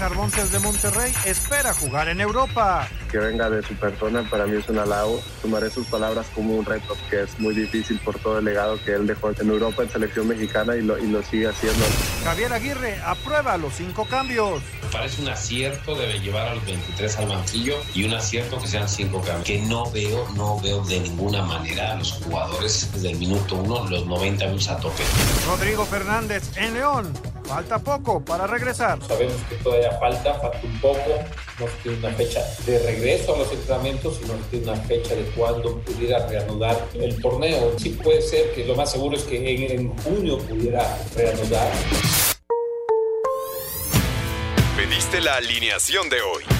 César Montes de Monterrey espera jugar en Europa. Que venga de su persona para mí es un halago. Tomaré sus palabras como un reto, que es muy difícil por todo el legado que él dejó en Europa en selección mexicana y lo, y lo sigue haciendo. Javier Aguirre aprueba los cinco cambios. Me parece un acierto debe llevar a los 23 al banquillo y un acierto que sean cinco cambios. Que no veo, no veo de ninguna manera a los jugadores desde el minuto uno, los 90 minutos a tope. Rodrigo Fernández en León. Falta poco para regresar. Sabemos que todavía falta, falta un poco. No tiene una fecha de regreso a los entrenamientos, sino que tiene una fecha de cuándo pudiera reanudar el torneo. Sí puede ser que lo más seguro es que en, en junio pudiera reanudar. Pediste la alineación de hoy.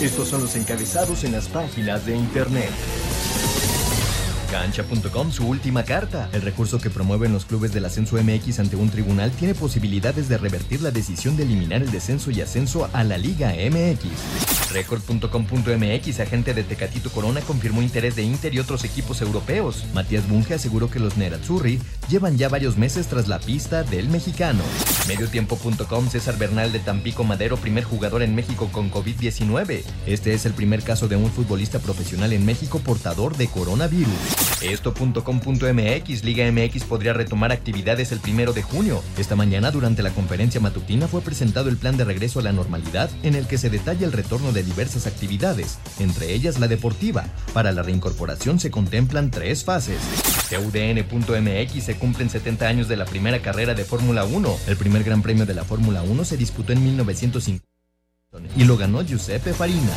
Estos son los encabezados en las páginas de internet. Cancha.com, su última carta. El recurso que promueven los clubes del ascenso MX ante un tribunal tiene posibilidades de revertir la decisión de eliminar el descenso y ascenso a la Liga MX. Record.com.mx, agente de Tecatito Corona, confirmó interés de Inter y otros equipos europeos. Matías Bunge aseguró que los Nerazzurri llevan ya varios meses tras la pista del mexicano. Mediotiempo.com, César Bernal de Tampico Madero, primer jugador en México con COVID-19. Este es el primer caso de un futbolista profesional en México portador de coronavirus. Esto.com.mx, Liga MX podría retomar actividades el primero de junio. Esta mañana, durante la conferencia matutina, fue presentado el plan de regreso a la normalidad, en el que se detalla el retorno de diversas actividades, entre ellas la deportiva. Para la reincorporación se contemplan tres fases. CUDN.mx se cumplen 70 años de la primera carrera de Fórmula 1. El primer Gran Premio de la Fórmula 1 se disputó en 1950 y lo ganó Giuseppe Farina.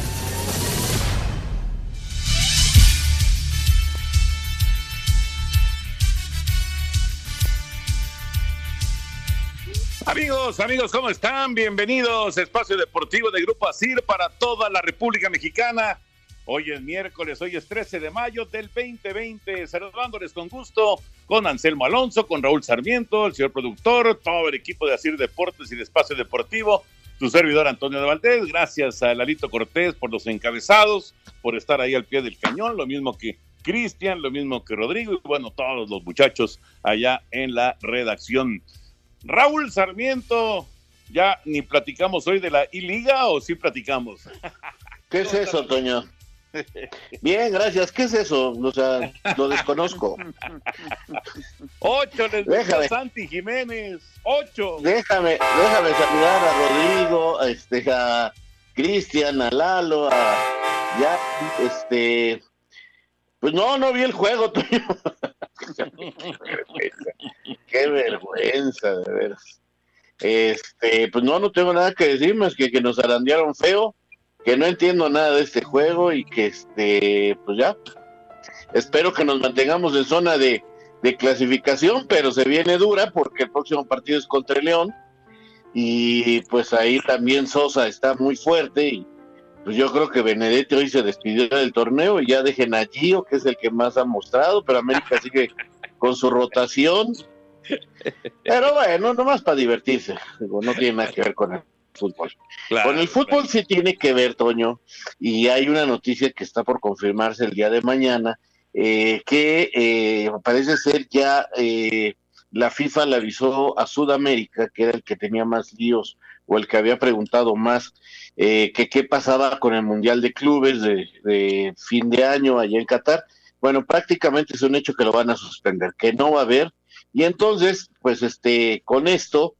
Amigos, amigos, ¿cómo están? Bienvenidos a Espacio Deportivo de Grupo ASIR para toda la República Mexicana. Hoy es miércoles, hoy es 13 de mayo del 2020. Saludándoles con gusto con Anselmo Alonso, con Raúl Sarmiento, el señor productor, todo el equipo de ASIR Deportes y de Espacio Deportivo. Tu servidor Antonio de Valdés, gracias a Lalito Cortés por los encabezados, por estar ahí al pie del cañón, lo mismo que Cristian, lo mismo que Rodrigo y bueno, todos los muchachos allá en la redacción. Raúl Sarmiento, ya ni platicamos hoy de la I-Liga o sí platicamos. ¿Qué es eso, Toño? Bien, gracias. ¿Qué es eso? O sea, lo desconozco. Ocho les déjame. Santi Jiménez. Ocho. Déjame, déjame saludar a Rodrigo, a, este, a Cristian, a Lalo, a ya, este, pues no, no vi el juego, Toño. Qué vergüenza, de veras. Este, pues no, no tengo nada que decir más que que nos arandearon feo, que no entiendo nada de este juego y que este, pues ya. Espero que nos mantengamos en zona de, de clasificación, pero se viene dura porque el próximo partido es contra el León y pues ahí también Sosa está muy fuerte y pues yo creo que Benedetti hoy se despidió del torneo y ya dejen a Gio, que es el que más ha mostrado, pero América sigue con su rotación. Pero bueno, nomás para divertirse, no tiene nada que ver con el fútbol. Claro, con el fútbol claro. sí tiene que ver, Toño, y hay una noticia que está por confirmarse el día de mañana, eh, que eh, parece ser ya eh, la FIFA le avisó a Sudamérica, que era el que tenía más líos o el que había preguntado más, eh, que qué pasaba con el Mundial de Clubes de, fin de año allá en Qatar. Bueno, prácticamente es un hecho que lo van a suspender, que no va a haber Y entonces, pues este, con esto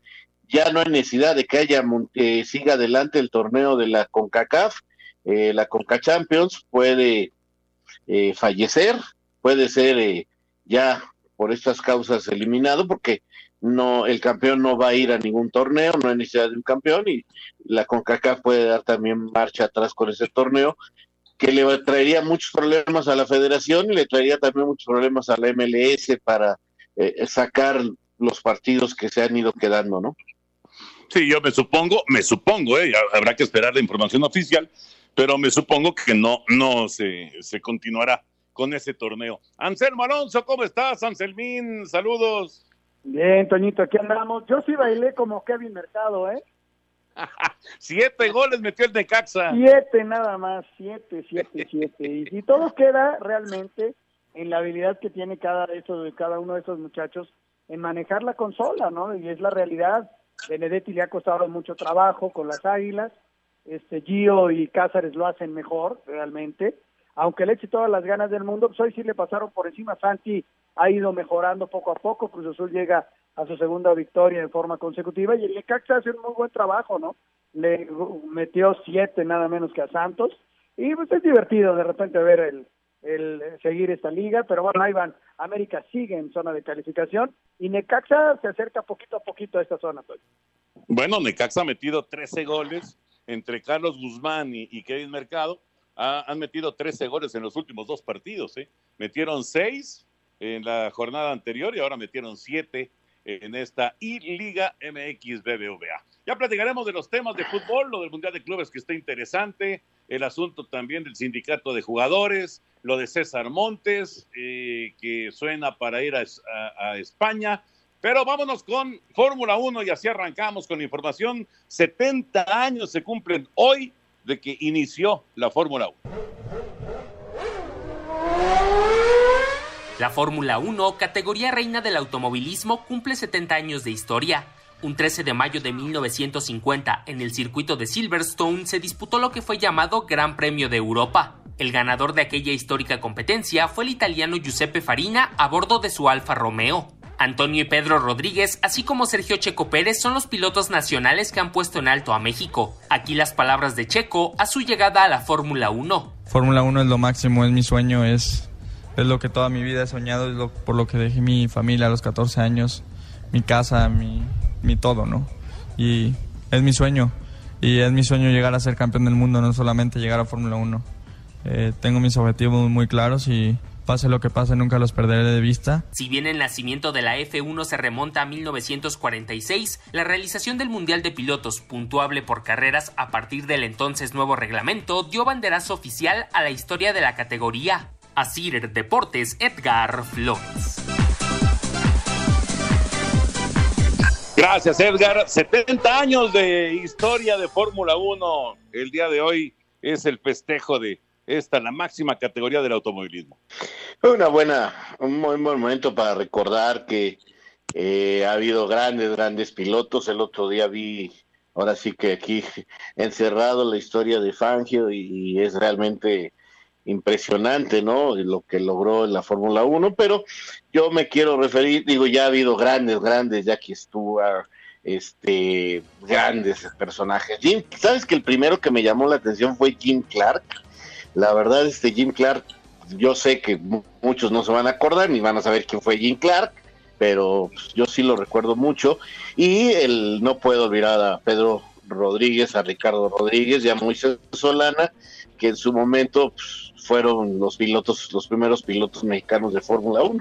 ya no hay necesidad de que haya eh, siga adelante el torneo de la CONCACAF, eh, la CONCA Champions puede eh, fallecer, puede ser ya por estas causas eliminado porque no el campeón no va a ir a ningún torneo, no hay necesidad de un campeón y la CONCACAF puede dar también marcha atrás con ese torneo que le traería muchos problemas a la federación y le traería también muchos problemas a la MLS para eh, sacar los partidos que se han ido quedando, ¿no? Sí, yo me supongo, me supongo, ¿eh? habrá que esperar la información oficial, pero me supongo que no, no se, se continuará con ese torneo. Anselmo Alonso, ¿cómo estás, Anselmín? Saludos. Bien, Toñito, aquí andamos. Yo sí bailé como Kevin Mercado, ¿eh? siete goles metió el Necaxa. Siete nada más, siete, siete, siete. Y si todo queda realmente en la habilidad que tiene cada, de cada uno de esos muchachos en manejar la consola, ¿no? Y es la realidad. Benedetti le ha costado mucho trabajo con las Águilas. Este Gio y Cázares lo hacen mejor, realmente. Aunque le eche todas las ganas del mundo, pues hoy sí le pasaron por encima. Santi ha ido mejorando poco a poco. Cruz Azul llega a su segunda victoria en forma consecutiva y el Necaxa hace un muy buen trabajo, ¿no? Le metió siete nada menos que a Santos y pues es divertido de repente ver el, el seguir esta liga, pero bueno, ahí van. América sigue en zona de calificación y Necaxa se acerca poquito a poquito a esta zona. Bueno, Necaxa ha metido 13 goles entre Carlos Guzmán y, Kevin Mercado. han metido 13 goles en los últimos dos partidos. ¿eh? Metieron 6 en la jornada anterior y ahora metieron 7 en esta I-Liga MX BBVA. Ya platicaremos de los temas de fútbol, lo del Mundial de Clubes que está interesante, el asunto también del sindicato de jugadores, lo de César Montes, eh, que suena para ir a, España. Pero vámonos con Fórmula 1 y así arrancamos con la información. 70 años se cumplen hoy de que inició la Fórmula 1. La Fórmula 1, categoría reina del automovilismo, cumple 70 años de historia. Un 13 de mayo de 1950, en el circuito de Silverstone, se disputó lo que fue llamado Gran Premio de Europa. El ganador de aquella histórica competencia fue el italiano Giuseppe Farina a bordo de su Alfa Romeo. Antonio y Pedro Rodríguez, así como Sergio Checo Pérez, son los pilotos nacionales que han puesto en alto a México. Aquí las palabras de Checo a su llegada a la Fórmula 1. Fórmula 1 es lo máximo, es mi sueño, es es lo que toda mi vida he soñado, es por lo que dejé mi familia a los 14 años, mi casa, mi, mi todo, ¿no? Y es mi sueño, y es mi sueño llegar a ser campeón del mundo, no solamente llegar a Fórmula 1. Eh, tengo mis objetivos muy claros y pase lo que pase, nunca los perderé de vista. Si bien el nacimiento de la F1 se remonta a 1946, la realización del Mundial de Pilotos, puntuable por carreras a partir del entonces nuevo reglamento, dio banderazo oficial a la historia de la categoría. Asir Deportes Edgar Flores. Gracias Edgar. 70 años de historia de Fórmula 1. El día de hoy es el festejo de esta, la máxima categoría del automovilismo. Una buena, un muy buen momento para recordar que eh, ha habido grandes, grandes pilotos. El otro día vi, ahora sí que aquí encerrado la historia de Fangio y es realmente impresionante, ¿no? Lo que logró en la Fórmula 1, pero yo me quiero referir, digo, ya ha habido grandes, grandes, Jackie Stewart, este, grandes personajes. Jim, ¿sabes que el primero que me llamó la atención fue Jim Clark? La verdad, este Jim Clark, yo sé que muchos no se van a acordar ni van a saber quién fue Jim Clark, pero pues, yo sí lo recuerdo mucho. Y el, no puedo olvidar a Pedro Rodríguez, a Ricardo Rodríguez y a Moisés Solana, que en su momento pues, fueron los pilotos, los primeros pilotos mexicanos de Fórmula 1.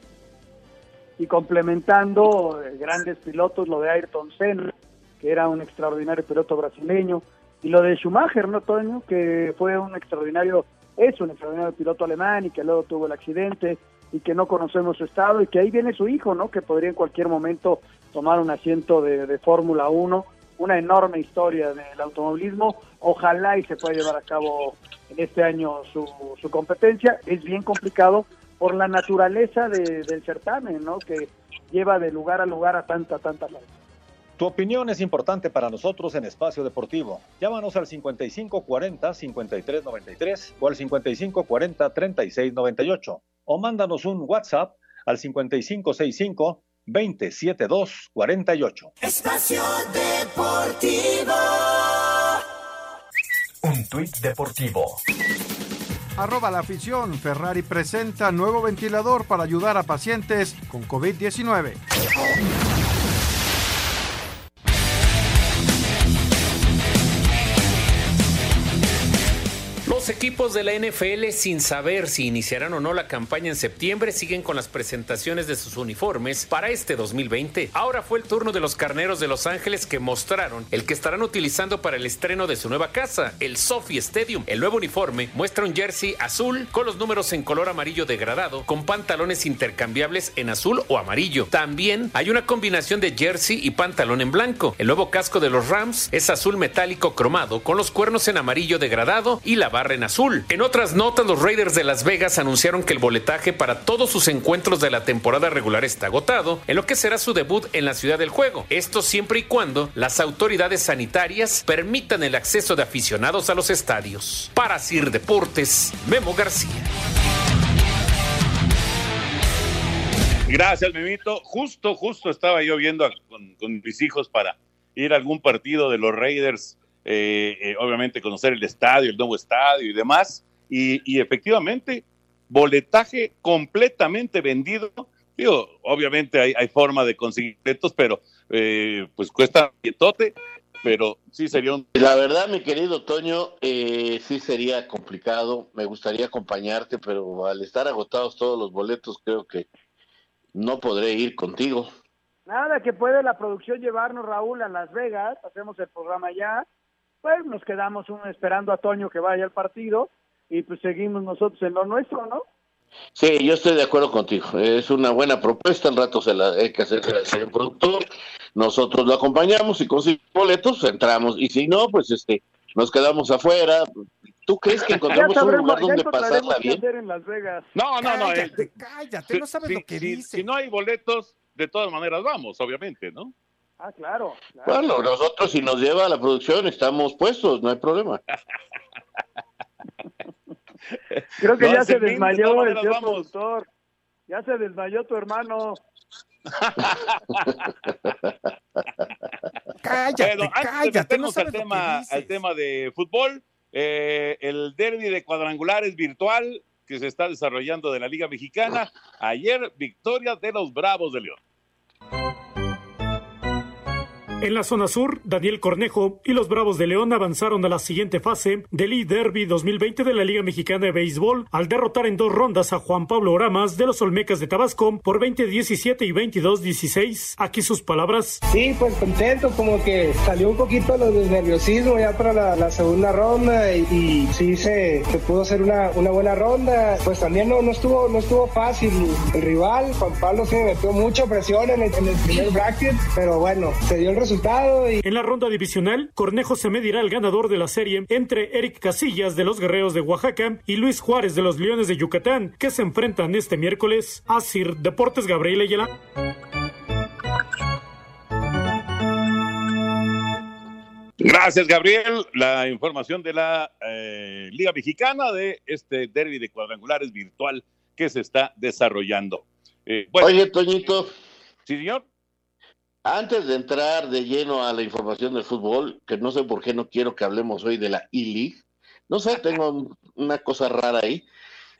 Y complementando eh, grandes pilotos, lo de Ayrton Senna, que era un extraordinario piloto brasileño, y lo de Schumacher, ¿no, Toño? Que fue un extraordinario, es un extraordinario piloto alemán y que luego tuvo el accidente y que no conocemos su estado y que ahí viene su hijo, ¿no? Que podría en cualquier momento tomar un asiento de, de Fórmula 1 una enorme historia del automovilismo. Ojalá y se pueda llevar a cabo en este año su, su competencia. Es bien complicado por la naturaleza del certamen, ¿no? Que lleva de lugar a lugar a tanta, tanta gente. Tu opinión es importante para nosotros en Espacio Deportivo. Llámanos al 5540-5393 o al 5540-3698 o mándanos un WhatsApp al 5565 27248. Espacio Deportivo. Un tuit deportivo. Arroba la afición. Ferrari presenta nuevo ventilador para ayudar a pacientes con COVID-19. Equipos de la NFL, sin saber si iniciarán o no la campaña en septiembre, siguen con las presentaciones de sus uniformes para este 2020. Ahora fue el turno de los carneros de Los Ángeles que mostraron el que estarán utilizando para el estreno de su nueva casa, el Sophie Stadium. El nuevo uniforme muestra un jersey azul con los números en color amarillo degradado, con pantalones intercambiables en azul o amarillo. También hay una combinación de jersey y pantalón en blanco. El nuevo casco de los Rams es azul metálico cromado, con los cuernos en amarillo degradado y la barra en azul. En otras notas, los Raiders de Las Vegas anunciaron que el boletaje para todos sus encuentros de la temporada regular está agotado, en lo que será su debut en la ciudad del juego. Esto siempre y cuando las autoridades sanitarias permitan el acceso de aficionados a los estadios. Para Sir Deportes, Memo García. Gracias, Memito. Justo, justo estaba yo viendo con, con mis hijos para ir a algún partido de los Raiders, eh, eh, obviamente conocer el estadio, el nuevo estadio y demás. Y, y efectivamente, boletaje completamente vendido. Digo, obviamente hay, hay forma de conseguir boletos, pero eh, pues cuesta pietote, pero sí sería un... La verdad, mi querido Toño, eh, sí sería complicado. Me gustaría acompañarte, pero al estar agotados todos los boletos, creo que no podré ir contigo. Nada, que puede la producción llevarnos, Raúl, a Las Vegas, hacemos el programa allá, pues nos quedamos un, esperando a Toño que vaya al partido y pues seguimos nosotros en lo nuestro, ¿no? Sí, yo estoy de acuerdo contigo. Es una buena propuesta. Al rato se la hay que hacer al señor productor. Nosotros lo acompañamos y conseguimos boletos, entramos. Y si no, pues este, nos quedamos afuera. ¿Tú crees que encontramos un lugar donde pasarla bien? en Las Vegas. No, no, no. Cállate, eh, cállate, si- no sabes si- lo que si- dices. Si no hay boletos, de todas maneras vamos, obviamente, ¿no? Ah, claro. claro. Bueno, nosotros si nos lleva a la producción estamos puestos, no hay problema. Creo que No, ya se desmayó el vamos. productor. Ya se desmayó tu hermano. Cállate, antes de cállate, no al tema, al tema de fútbol, eh, el derby de cuadrangulares virtual que se está desarrollando de la Liga Mexicana. Ayer, victoria de los Bravos de León. En la zona sur, Daniel Cornejo y los Bravos de León avanzaron a la siguiente fase del E-Derby 2020 de la Liga Mexicana de Béisbol al derrotar en dos rondas a Juan Pablo Oramas de los Olmecas de Tabasco por 20-17 y 22-16. Aquí sus palabras. Sí, pues contento, como que salió un poquito lo nerviosismo ya para la, segunda ronda y, sí se, pudo hacer una, una buena ronda. Pues también no, no estuvo no estuvo fácil el rival, Juan Pablo se metió mucha presión en el, en el primer bracket, pero bueno, se dio el resultado y En la ronda divisional, Cornejo se medirá al ganador de la serie entre Eric Casillas de los Guerreros de Oaxaca y Luis Juárez de los Leones de Yucatán, que se enfrentan este miércoles a Sir Deportes Gabriel Ayala. Gracias, Gabriel. La información de la eh, Liga Mexicana de este derby de cuadrangulares virtual que se está desarrollando. Eh, bueno, Oye, Toñito. Sí, señor. Antes de entrar de lleno a la información del fútbol, que no sé por qué no quiero que hablemos hoy de la E-League, no sé, tengo una cosa rara ahí.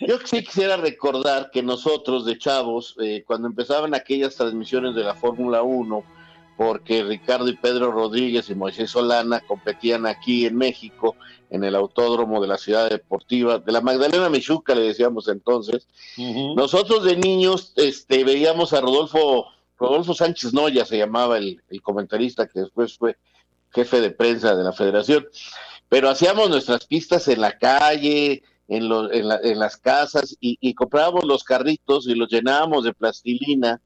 Yo sí quisiera recordar que nosotros de chavos, eh, cuando empezaban aquellas transmisiones de la Fórmula 1, porque Ricardo y Pedro Rodríguez y Moisés Solana competían aquí en México, en el autódromo de la ciudad deportiva, de la Magdalena Michuca, le decíamos entonces, nosotros de niños este, veíamos a Rodolfo, Rodolfo Sánchez Noya, se llamaba el, comentarista que después fue jefe de prensa de la federación, pero hacíamos nuestras pistas en la calle, en, en, la- en las casas, y, comprábamos los carritos y los llenábamos de plastilina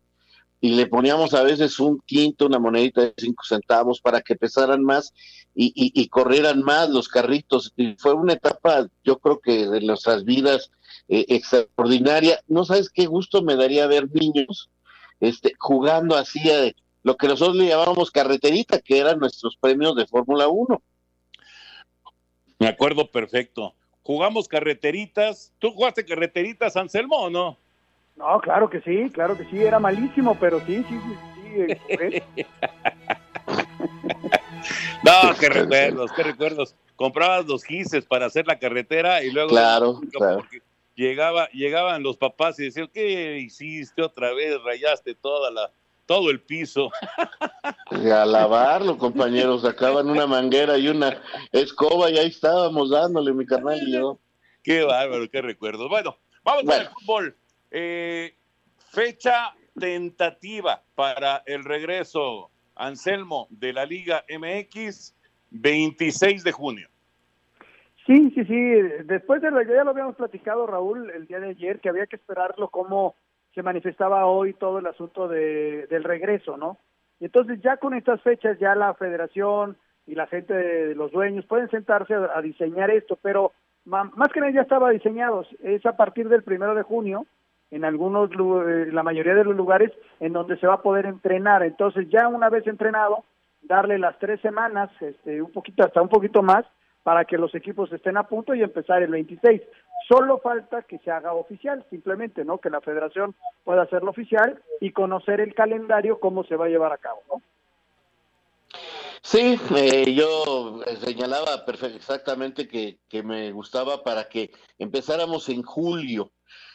y le poníamos a veces un quinto, una monedita de cinco centavos para que pesaran más y corrieran más los carritos. Y fue una etapa, yo creo que de nuestras vidas eh, extraordinaria. No sabes qué gusto me daría ver niños este, jugando así a lo que nosotros le llamábamos carreterita, que eran nuestros premios de Fórmula 1. Me acuerdo perfecto. Jugamos carreteritas. ¿Tú jugaste carreteritas, Anselmo, o no? No, claro que sí, claro que sí, era malísimo, pero sí, sí, sí, sí. eh. No, qué recuerdos, qué recuerdos. Comprabas los gises para hacer la carretera y luego Claro, claro. porque llegaba, llegaban los papás y decían, ¿qué hiciste otra vez? Rayaste toda la, todo el piso. Y a lavarlo, compañeros, sacaban una manguera y una escoba y ahí estábamos dándole, mi carnal y yo. Qué bárbaro, qué recuerdos. Bueno, vamos con el fútbol. Eh, fecha tentativa para el regreso, Anselmo, de la Liga MX, 26 de junio. Sí, sí, sí. Después de lo ya lo habíamos platicado, Raúl, el día de ayer, que había que esperarlo cómo se manifestaba hoy todo el asunto de, del regreso, ¿no? Y entonces ya con estas fechas ya la federación y la gente de los dueños pueden sentarse a, a diseñar esto, pero más que nada ya estaba diseñado. Es a partir del primero de junio, en algunos, eh, la mayoría de los lugares en donde se va a poder entrenar. Entonces ya una vez entrenado, darle las tres semanas, este, un poquito, hasta un poquito más, para que los equipos estén a punto y empezar el 26. Solo falta que se haga oficial, simplemente, ¿no? Que la federación pueda hacerlo oficial y conocer el calendario, cómo se va a llevar a cabo, ¿no? Sí, eh, yo eh, señalaba exactamente que, que me gustaba para que empezáramos en julio,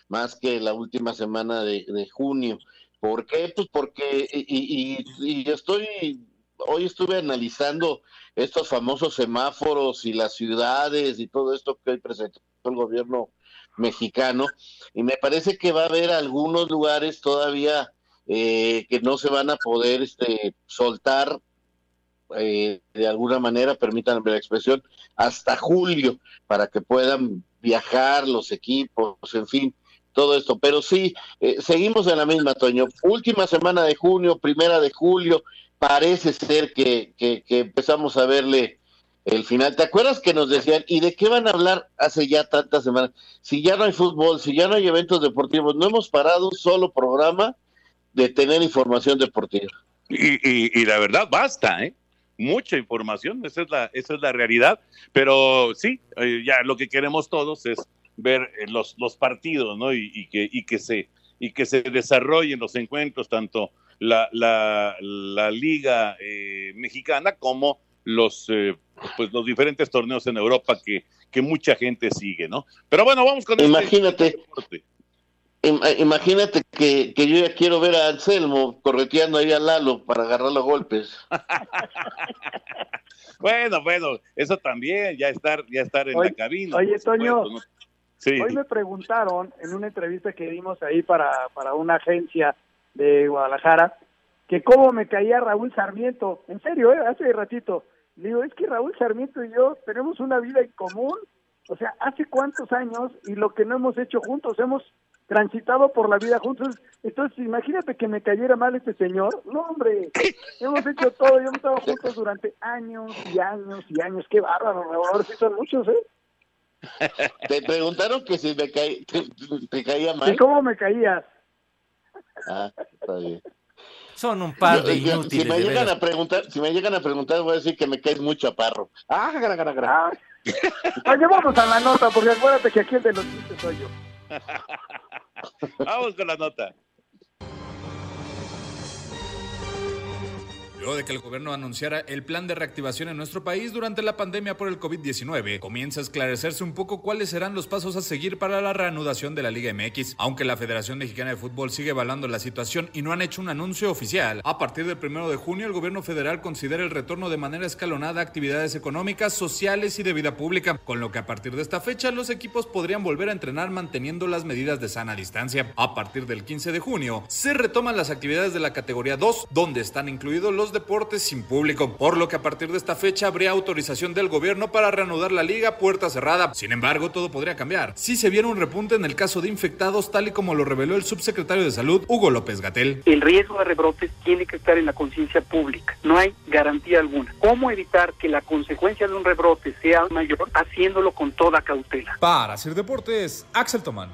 más que la última semana de, de junio. ¿Por qué? Pues porque, y, y- y estoy, hoy estuve analizando estos famosos semáforos y las ciudades y todo esto que hoy presentó el gobierno mexicano, y me parece que va a haber algunos lugares todavía eh, que no se van a poder este, soltar eh, de alguna manera, permítanme la expresión, hasta julio para que puedan viajar los equipos, en fin, todo esto. Pero sí, eh, seguimos en la misma, Toño. Última semana de junio, primera de julio, parece ser que, empezamos a verle el final. ¿Te acuerdas que nos decían, ¿y de qué van a hablar hace ya tantas semanas? Si ya no hay fútbol, si ya no hay eventos deportivos, no hemos parado un solo programa de tener información deportiva. Y, y- y la verdad, basta, ¿eh? Mucha información, esa es la, esa es la realidad. Pero sí, eh, ya lo que queremos todos es ver eh, los, los partidos, ¿no? Y, y que, y, que se, y que se desarrollen los encuentros, tanto la, la, la Liga eh, Mexicana como los, eh, pues, los diferentes torneos en Europa que, que mucha gente sigue, ¿no? Pero bueno, vamos con este Imagínate. deporte. Im- Imagínate que, que yo ya quiero ver a Anselmo correteando ahí a Lalo para agarrarlo a golpes. Bueno, bueno, eso también, ya estar, ya estar en Oye- la cabina. oye, supuesto, Toño, ¿no? Sí. Hoy me preguntaron en una entrevista que dimos ahí para, para una agencia de Guadalajara que cómo me caía Raúl Sarmiento. En serio, ¿eh? hace ratito. Le digo, es que Raúl Sarmiento y yo tenemos una vida en común. O sea, hace cuántos años y lo que no hemos hecho juntos, hemos transitado por la vida juntos. Entonces, imagínate que me cayera mal este señor. No, hombre, hemos hecho todo, hemos estado juntos durante años y años y años. Qué bárbaro. Ahora sí son muchos, ¿eh? Te preguntaron que si me caí- te, te caía mal. ¿Y cómo me caías? Ah, está bien. Son un par de Yo- yo- inútiles. si me de llegan veras. a preguntar, si me llegan a preguntar, voy a decir que me caes muy chaparro. Ah, gara, gara, gara. Oye, vamos a la nota, porque acuérdate que aquí el de los chistes soy yo. Vamos con la nota. Luego de que el gobierno anunciara el plan de reactivación en nuestro país durante la pandemia por el COVID-19, comienza a esclarecerse un poco cuáles serán los pasos a seguir para la reanudación de la Liga MX. Aunque la Federación Mexicana de Fútbol sigue evaluando la situación y no han hecho un anuncio oficial, a partir del primero de junio el gobierno federal considera el retorno de manera escalonada a actividades económicas, sociales y de vida pública, con lo que a partir de esta fecha los equipos podrían volver a entrenar manteniendo las medidas de sana distancia. A partir del 15 de junio se retoman las actividades de la categoría 2, donde están incluidos los deportes sin público, por lo que a partir de esta fecha habría autorización del gobierno para reanudar la liga puerta cerrada. Sin embargo, todo podría cambiar si se viera un repunte en el caso de infectados, tal y como lo reveló el subsecretario de Salud, Hugo López Gatel. El riesgo de rebrotes tiene que estar en la conciencia pública. No hay garantía alguna. ¿Cómo evitar que la consecuencia de un rebrote sea mayor? Haciéndolo con toda cautela. Para hacer deportes, Axel Tomán.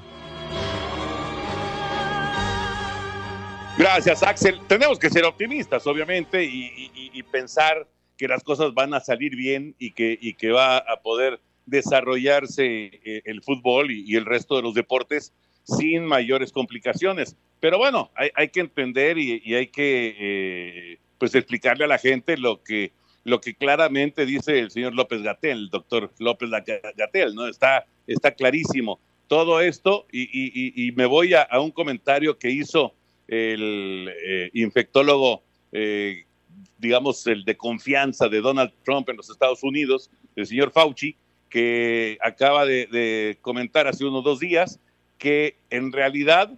Gracias, Axel. Tenemos que ser optimistas, obviamente, y, pensar que las cosas van a salir bien y que, y que va a poder desarrollarse eh, el fútbol y, el resto de los deportes sin mayores complicaciones. Pero bueno, hay, que entender y, hay que eh, pues explicarle a la gente lo que, lo que claramente dice el señor López Gatel, el doctor López Gatel, ¿no? Está, está clarísimo todo esto y, me voy a, un comentario que hizo el eh, infectólogo, eh, digamos, el de confianza de Donald Trump en los Estados Unidos, el señor Fauci, que acaba de, comentar hace unos dos días que en realidad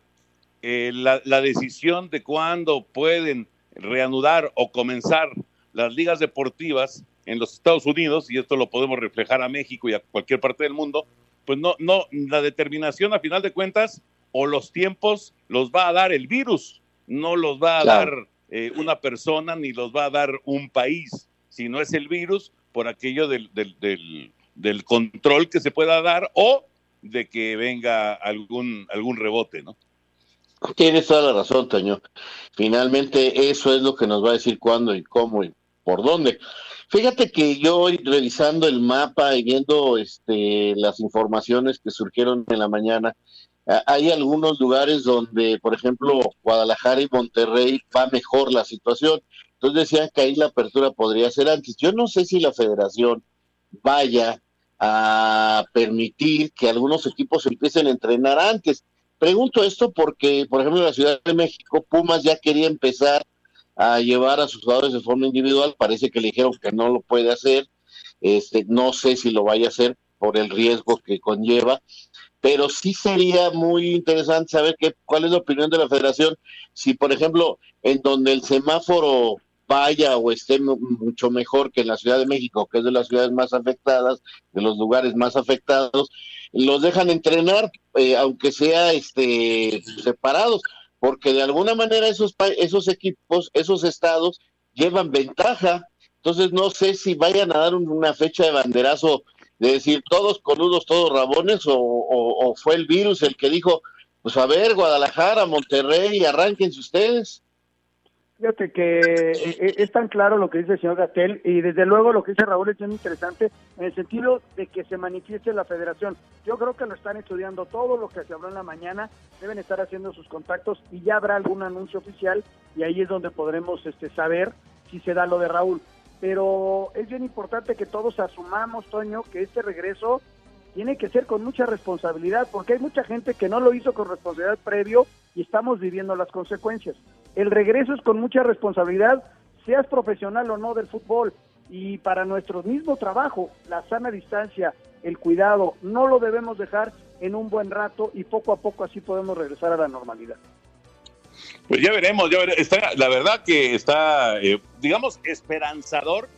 eh, la, decisión de cuándo pueden reanudar o comenzar las ligas deportivas en los Estados Unidos, y esto lo podemos reflejar a México y a cualquier parte del mundo, pues no, no, la determinación a final de cuentas o los tiempos los va a dar el virus, no los va a dar eh, una persona ni los va a dar un país, sino es el virus por aquello del, del, del control que se pueda dar o de que venga algún, algún rebote, ¿no? Tienes toda la razón, Toño. Finalmente eso es lo que nos va a decir cuándo y cómo y por dónde. Fíjate que yo hoy revisando el mapa y viendo este, las informaciones que surgieron en la mañana, hay algunos lugares donde, por ejemplo, Guadalajara y Monterrey va mejor la situación. Entonces decían que ahí la apertura podría ser antes. Yo no sé si la federación vaya a permitir que algunos equipos empiecen a entrenar antes. Pregunto esto porque, por ejemplo, en la Ciudad de México, Pumas ya quería empezar a llevar a sus jugadores de forma individual, parece que le dijeron que no lo puede hacer, este, no sé si lo vaya a hacer por el riesgo que conlleva, pero sí sería muy interesante saber qué, cuál es la opinión de la federación, si por ejemplo en donde el semáforo vaya o esté mucho mejor que en la Ciudad de México, que es de las ciudades más afectadas, de los lugares más afectados, los dejan entrenar, eh, aunque sea este separados, porque de alguna manera esos esos equipos, esos estados llevan ventaja. Entonces no sé si vayan a dar una fecha de banderazo de decir todos coludos, todos rabones, o, o fue el virus el que dijo, pues a ver, Guadalajara, Monterrey, arránquense ustedes. Fíjate que eh, eh, es tan claro lo que dice el señor Gatel y desde luego lo que dice Raúl es muy interesante en el sentido de que se manifieste la federación. Yo creo que lo están estudiando todo lo que se habló en la mañana, deben estar haciendo sus contactos y ya habrá algún anuncio oficial y ahí es donde podremos este, saber si se da lo de Raúl. Pero es bien importante que todos asumamos, Toño, que este regreso tiene que ser con mucha responsabilidad, porque hay mucha gente que no lo hizo con responsabilidad previo y estamos viviendo las consecuencias. El regreso es con mucha responsabilidad, seas profesional o no del fútbol, y para nuestro mismo trabajo, la sana distancia, el cuidado, no lo debemos dejar en un buen rato y poco a poco así podemos regresar a la normalidad. Pues ya veremos, ya veremos. Está, la verdad que está, eh, digamos, esperanzador,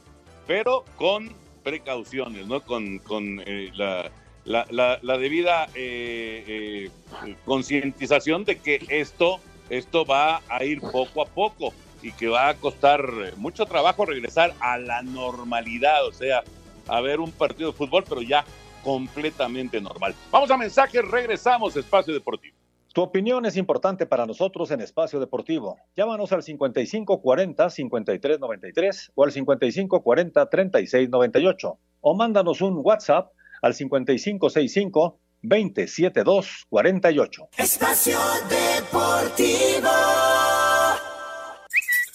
pero con precauciones, ¿no? Con, con eh, la, la, la, debida eh, eh, concientización de que esto, esto va a ir poco a poco y que va a costar mucho trabajo regresar a la normalidad, o sea, a ver un partido de fútbol, pero ya completamente normal. Vamos a mensajes, regresamos, Espacio Deportivo. Tu opinión es importante para nosotros en Espacio Deportivo. Llámanos al 5540-5393 o al 5540-3698 o mándanos un WhatsApp al 5565 27248. Espacio Deportivo.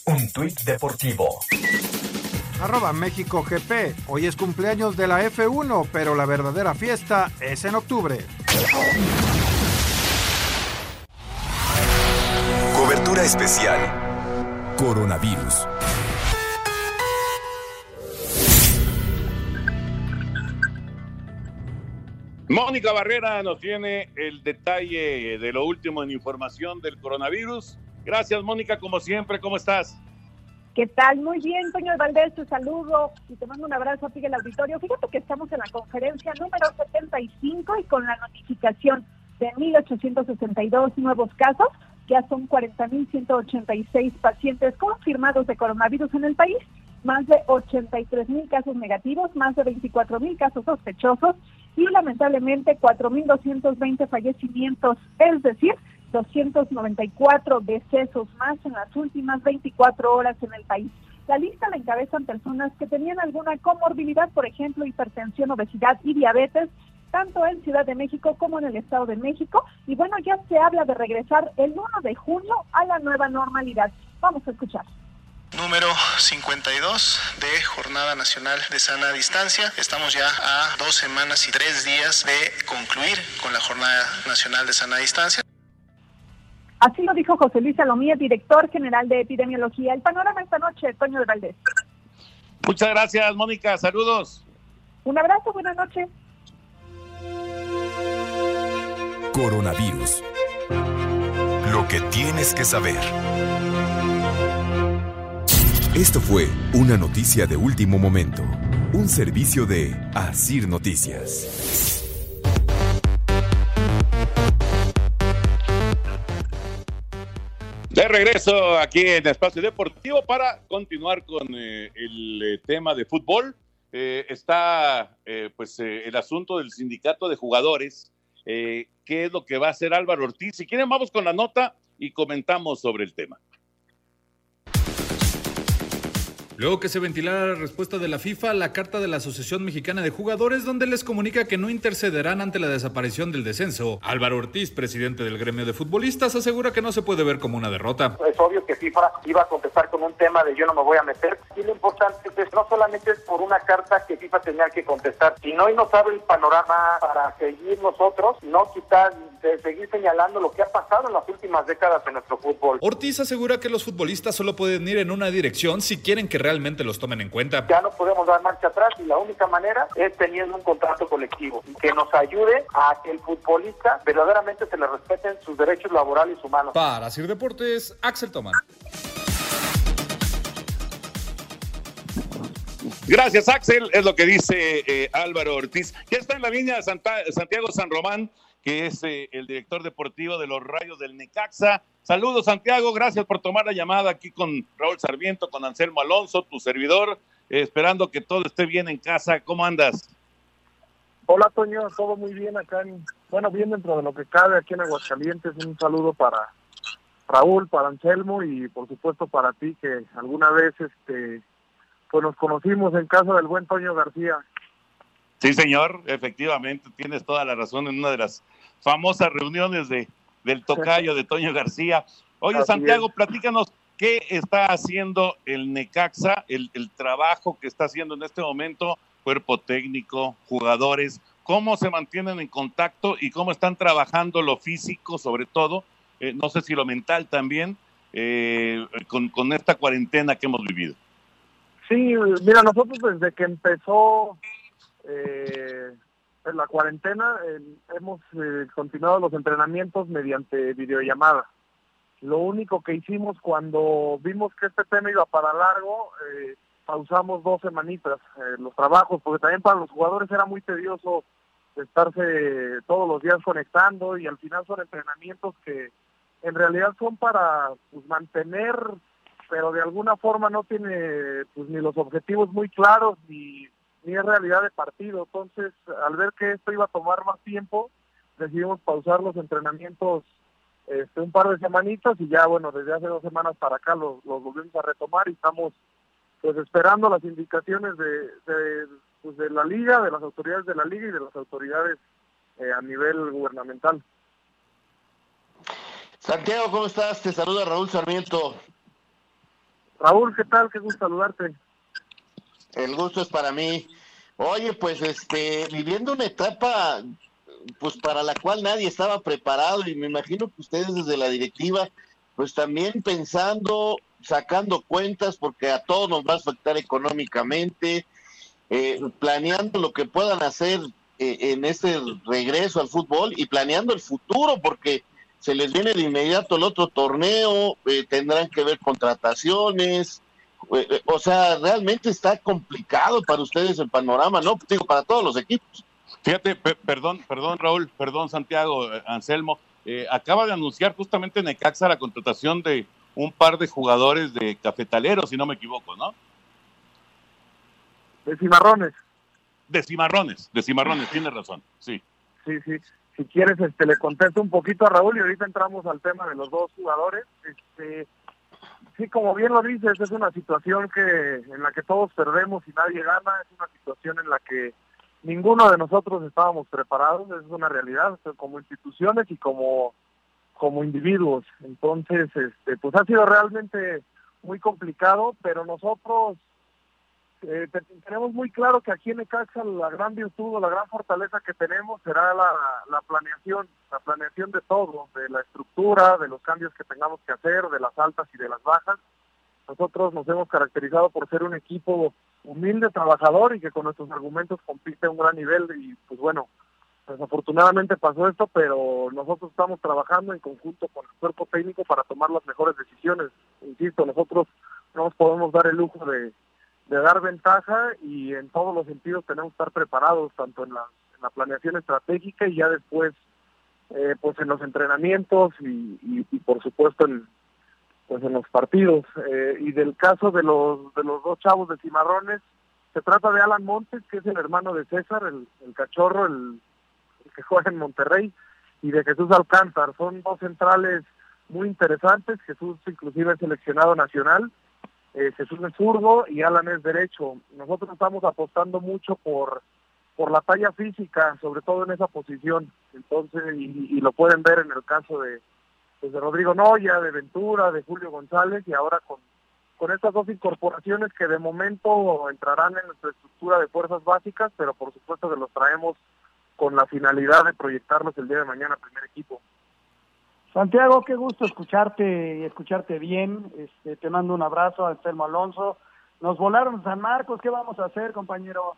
Un tuit deportivo. Arroba México GP. Hoy es cumpleaños de la F1, pero la verdadera fiesta es en octubre. Cobertura especial. Coronavirus. Mónica Barrera nos tiene el detalle de lo último en información del coronavirus. Gracias, Mónica, como siempre, ¿cómo estás? ¿Qué tal? Muy bien, Toño Valdés, te saludo y te mando un abrazo a ti el auditorio. Fíjate que estamos en la conferencia número 75 y con la notificación de 1.862 nuevos casos, ya son 40.186 pacientes confirmados de coronavirus en el país más de 83 mil casos negativos, más de 24 mil casos sospechosos y lamentablemente 4.220 fallecimientos, es decir, 294 decesos más en las últimas 24 horas en el país. La lista la encabezan personas que tenían alguna comorbilidad, por ejemplo, hipertensión, obesidad y diabetes, tanto en Ciudad de México como en el Estado de México. Y bueno, ya se habla de regresar el 1 de junio a la nueva normalidad. Vamos a escuchar número 52 de Jornada Nacional de Sana Distancia. Estamos ya a dos semanas y tres días de concluir con la Jornada Nacional de Sana Distancia. Así lo dijo José Luis Salomía, director general de epidemiología. El panorama esta noche, Toño de Valdés. Muchas gracias, Mónica. Saludos. Un abrazo, buenas noches. Coronavirus. Lo que tienes que saber. Esto fue una noticia de último momento, un servicio de Asir Noticias. De regreso aquí en Espacio Deportivo para continuar con eh, el eh, tema de fútbol. Eh, está pues el asunto del sindicato de jugadores. ¿Qué es lo que va a hacer Álvaro Ortiz? Si quieren, vamos con la nota y comentamos sobre el tema. Luego que se ventilara la respuesta de la FIFA a la carta de la Asociación Mexicana de Jugadores, donde les comunica que no intercederán ante la desaparición del descenso, Álvaro Ortiz, presidente del gremio de futbolistas, asegura que no se puede ver como una derrota. Es obvio que FIFA iba a contestar con un tema de yo no me voy a meter. Y lo importante es no solamente es por una carta que FIFA tenía que contestar, sino hoy nos abre el panorama para seguir nosotros, no quitar, de seguir señalando lo que ha pasado en las últimas décadas en nuestro fútbol. Ortiz asegura que los futbolistas solo pueden ir en una dirección si quieren que realmente los tomen en cuenta. Ya no podemos dar marcha atrás y la única manera es teniendo un contrato colectivo que nos ayude a que el futbolista verdaderamente se le respeten sus derechos laborales y humanos. Para Sir Deportes, Axel Tomán. Gracias, Axel. Es lo que dice eh, Álvaro Ortiz. Ya está en la línea Santiago San Román, que es eh, el director deportivo de los Rayos del Necaxa. Saludos, Santiago. Gracias por tomar la llamada aquí con Raúl Sarmiento, con Anselmo Alonso, tu servidor, eh, esperando que todo esté bien en casa. ¿Cómo andas? Hola, Toño. Todo muy bien acá. En, bueno, bien dentro de lo que cabe aquí en Aguascalientes. Un saludo para Raúl, para Anselmo y por supuesto para ti, que alguna vez este pues nos conocimos en casa del buen Toño García. Sí, señor, efectivamente, tienes toda la razón en una de las famosas reuniones de, del tocayo de Toño García. Oye, Santiago, platícanos qué está haciendo el Necaxa, el, trabajo que está haciendo en este momento, cuerpo técnico, jugadores, cómo se mantienen en contacto y cómo están trabajando lo físico, sobre todo, eh, no sé si lo mental también, eh, con, con esta cuarentena que hemos vivido. Sí, mira, nosotros desde que empezó eh, en la cuarentena hemos eh, continuado los entrenamientos mediante videollamada. Lo único que hicimos cuando vimos que este tema iba para largo, eh, pausamos dos semanitas eh, los trabajos, porque también para los jugadores era muy tedioso estarse todos los días conectando y al final son entrenamientos que en realidad son para pues, mantener, pero de alguna forma no tiene pues, ni los objetivos muy claros ni ni es realidad de partido. Entonces, al ver que esto iba a tomar más tiempo, decidimos pausar los entrenamientos este, un par de semanitas y ya, bueno, desde hace dos semanas para acá los, volvemos a retomar y estamos pues esperando las indicaciones de, pues, de, la liga, de las autoridades de la liga y de las autoridades eh, a nivel gubernamental. Santiago, ¿cómo estás? Te saluda Raúl Sarmiento. Raúl, ¿qué tal? Qué gusto saludarte. El gusto es para mí. Oye, pues este, viviendo una etapa pues para la cual nadie estaba preparado y me imagino que ustedes desde la directiva pues también pensando, sacando cuentas porque a todos nos va a afectar económicamente, eh, planeando lo que puedan hacer eh, en este regreso al fútbol y planeando el futuro porque se les viene de inmediato el otro torneo, eh, tendrán que ver contrataciones, o sea, realmente está complicado para ustedes el panorama, ¿no? Digo, para todos los equipos. Fíjate, perdón, perdón Raúl, perdón Santiago, eh, Anselmo, acaba de anunciar justamente Necaxa la contratación de un par de jugadores de cafetaleros, si no me equivoco, ¿no? De cimarrones. De cimarrones, de cimarrones, tiene razón, sí. Sí, sí. Si quieres, este, le contesto un poquito a Raúl y ahorita entramos al tema de los dos jugadores. Este, sí, como bien lo dices, es una situación que en la que todos perdemos y nadie gana, es una situación en la que ninguno de nosotros estábamos preparados, es una realidad, como instituciones y como, como individuos. Entonces, este, pues ha sido realmente muy complicado, pero nosotros eh, tenemos muy claro que aquí en Necaxa la gran virtud o la gran fortaleza que tenemos será la, la planeación, la planeación de todo, de la estructura, de los cambios que tengamos que hacer, de las altas y de las bajas. Nosotros nos hemos caracterizado por ser un equipo humilde, trabajador y que con nuestros argumentos compite a un gran nivel y pues bueno, desafortunadamente pasó esto, pero nosotros estamos trabajando en conjunto con el cuerpo técnico para tomar las mejores decisiones. Insisto, nosotros no nos podemos dar el lujo de, de dar ventaja y en todos los sentidos tenemos que estar preparados, tanto en la, en la planeación estratégica y ya después eh, pues en los entrenamientos y, por supuesto en pues en los partidos. Eh, y del caso de los de los dos chavos de Cimarrones se trata de Alan Montes que es el hermano de César el, el cachorro el, el, que juega en Monterrey y de Jesús Alcántar. Son dos centrales muy interesantes. Jesús inclusive es seleccionado nacional eh, Jesús es zurdo y Alan es derecho. Nosotros estamos apostando mucho por por la talla física, sobre todo en esa posición. Entonces, y, lo pueden ver en el caso de, pues de Rodrigo Noya, de Ventura, de Julio González y ahora con, con estas dos incorporaciones que de momento entrarán en nuestra estructura de fuerzas básicas, pero por supuesto que los traemos con la finalidad de proyectarlos el día de mañana primer equipo. Santiago, qué gusto escucharte y escucharte bien. Este, te mando un abrazo a Anselmo Alonso. Nos volaron San Marcos, ¿qué vamos a hacer, compañero?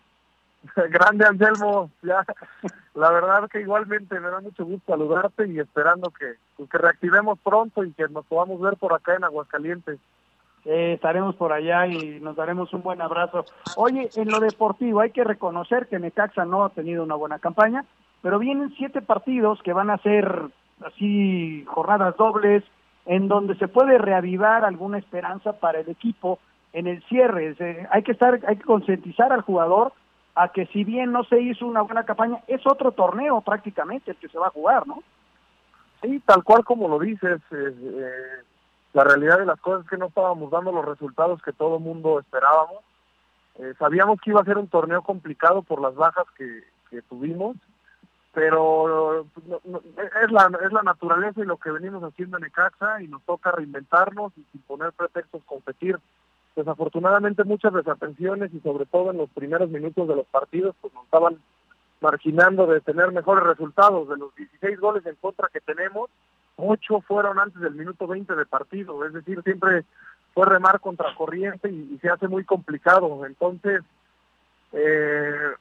Grande Anselmo, ya, la verdad que igualmente me da mucho gusto saludarte y esperando que, pues, que reactivemos pronto y que nos podamos ver por acá en Aguascalientes. Eh, estaremos por allá y nos daremos un buen abrazo. Oye, en lo deportivo hay que reconocer que Necaxa no ha tenido una buena campaña, pero vienen siete partidos que van a ser así jornadas dobles, en donde se puede reavivar alguna esperanza para el equipo en el cierre. Eh, hay que estar, hay que concientizar al jugador a que si bien no se hizo una buena campaña, es otro torneo prácticamente el que se va a jugar, ¿no? Sí, tal cual como lo dices, eh, eh, la realidad de las cosas es que no estábamos dando los resultados que todo mundo esperábamos. Eh, sabíamos que iba a ser un torneo complicado por las bajas que tuvimos, pero no, es, la, es la naturaleza y lo que venimos haciendo en Ecaxa y nos toca reinventarnos y sin poner pretextos competir desafortunadamente muchas desatenciones y sobre todo en los primeros minutos de los partidos pues nos estaban marginando de tener mejores resultados. De los 16 goles en contra que tenemos, 8 fueron antes del minuto 20 de partido, es decir, siempre fue remar contra corriente y, y se hace muy complicado. Entonces, eh,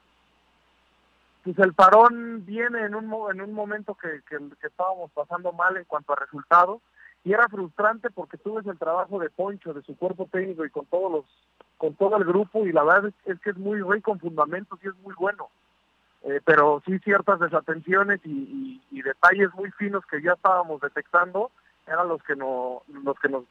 pues el parón viene en un, en un momento que, que, estábamos pasando mal en cuanto a resultados y era frustrante porque tú ves el trabajo de Poncho, de su cuerpo técnico y con todos los, con todo el grupo y la verdad es, es que es muy rico en fundamentos y es muy bueno. Eh, pero sí ciertas desatenciones y, detalles muy finos que ya estábamos detectando eran los que no, los que nos,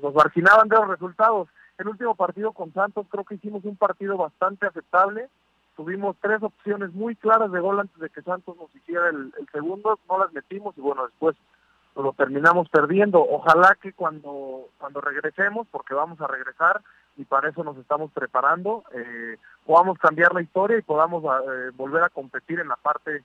nos marginaban de los resultados. El último partido con Santos creo que hicimos un partido bastante aceptable. Tuvimos tres opciones muy claras de gol antes de que Santos nos hiciera el, segundo, no las metimos y bueno, después lo terminamos perdiendo. Ojalá que cuando, cuando regresemos, porque vamos a regresar y para eso nos estamos preparando, eh, podamos cambiar la historia y podamos eh, volver a competir en la parte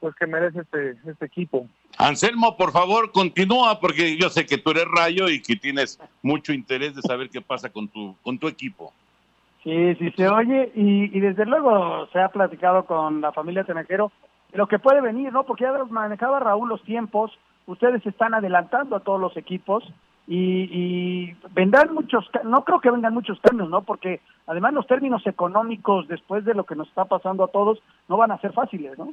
pues que merece este, este equipo. Anselmo, por favor, continúa, porque yo sé que tú eres rayo y que tienes mucho interés de saber qué pasa con tu, con tu equipo. Sí, sí se oye y, y desde luego se ha platicado con la familia Tenejero lo que puede venir, ¿no? Porque ya manejaba Raúl los tiempos, ustedes están adelantando a todos los equipos y, y, vendrán muchos, no creo que vengan muchos cambios, ¿no? Porque además los términos económicos después de lo que nos está pasando a todos no van a ser fáciles, ¿no?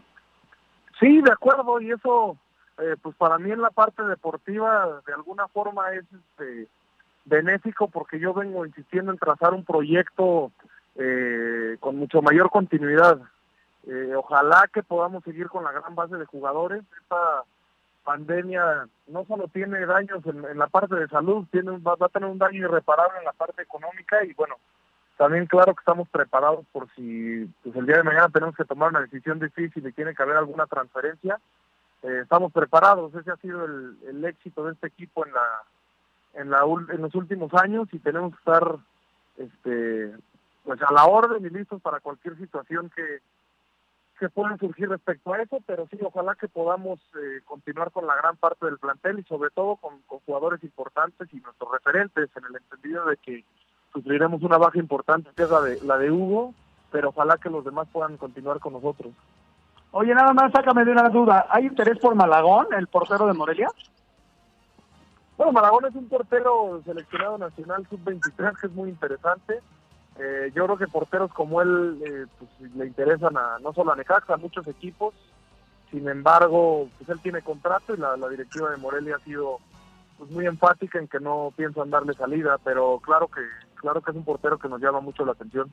Sí, de acuerdo, y eso, eh, pues para mí en la parte deportiva de alguna forma es este, benéfico porque yo vengo insistiendo en trazar un proyecto eh, con mucho mayor continuidad. Eh, ojalá que podamos seguir con la gran base de jugadores. Esta pandemia no solo tiene daños en, la parte de salud, tiene va, a tener un daño irreparable en la parte económica y bueno, también claro que estamos preparados por si pues, el día de mañana tenemos que tomar una decisión difícil y tiene que haber alguna transferencia, eh, estamos preparados, ese ha sido el, éxito de este equipo en la en la en los últimos años y tenemos que estar este pues a la orden y listos para cualquier situación que que pueden surgir respecto a eso, pero sí, ojalá que podamos eh, continuar con la gran parte del plantel y sobre todo con, con, jugadores importantes y nuestros referentes, en el entendido de que sufriremos una baja importante, que es la de, la de Hugo, pero ojalá que los demás puedan continuar con nosotros. Oye, nada más sácame de una duda, ¿hay interés por Malagón, el portero de Morelia? Bueno, Malagón es un portero seleccionado nacional sub-23 que es muy interesante. Eh, yo creo que porteros como él eh, pues, le interesan a, no solo a Necaxa, a muchos equipos. Sin embargo, pues él tiene contrato y la, directiva de Morelia ha sido pues, muy enfática en que no piensan darle salida, pero claro que claro que es un portero que nos llama mucho la atención.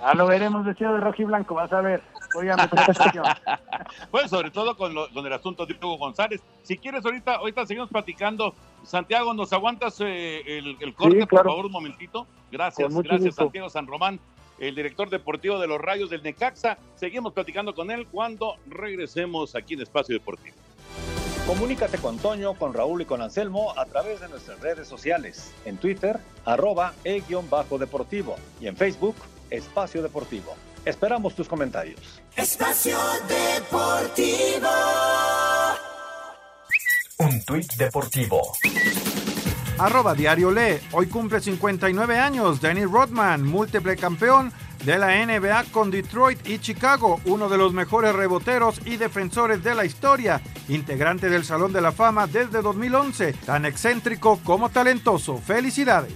Ah, lo veremos vestido de rojo y blanco, vas a ver. Voy a meter Bueno, sobre todo con, con el asunto de Hugo González. Si quieres, ahorita, ahorita seguimos platicando. Santiago, ¿nos aguantas eh, el, corte, por favor, un momentito? Gracias, gracias, Santiago San Román, el director deportivo de los Rayos del Necaxa. Seguimos platicando con él cuando regresemos aquí en Espacio Deportivo. Comunícate con Toño, con Raúl y con Anselmo a través de nuestras redes sociales. En Twitter, arroba e-deportivo y en Facebook, Espacio Deportivo. Esperamos tus comentarios. Espacio Deportivo. Un tuit deportivo. Arroba Diario Le. Hoy cumple 59 años Danny Rodman, múltiple campeón de la NBA con Detroit y Chicago, uno de los mejores reboteros y defensores de la historia, integrante del Salón de la Fama desde 2011, tan excéntrico como talentoso. Felicidades.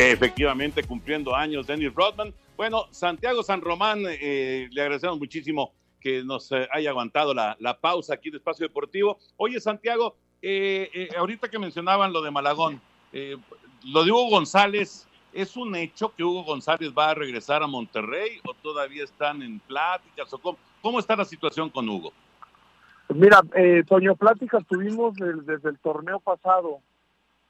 Efectivamente, cumpliendo años, Dennis Rodman. Bueno, Santiago San Román, eh, le agradecemos muchísimo que nos eh, haya aguantado la, pausa aquí de Espacio Deportivo. Oye, Santiago, eh, ahorita que mencionaban lo de Malagón, lo de Hugo González, ¿es un hecho que Hugo González va a regresar a Monterrey o todavía están en pláticas? O cómo, está la situación con Hugo? Mira, Toño, pláticas tuvimos desde el torneo pasado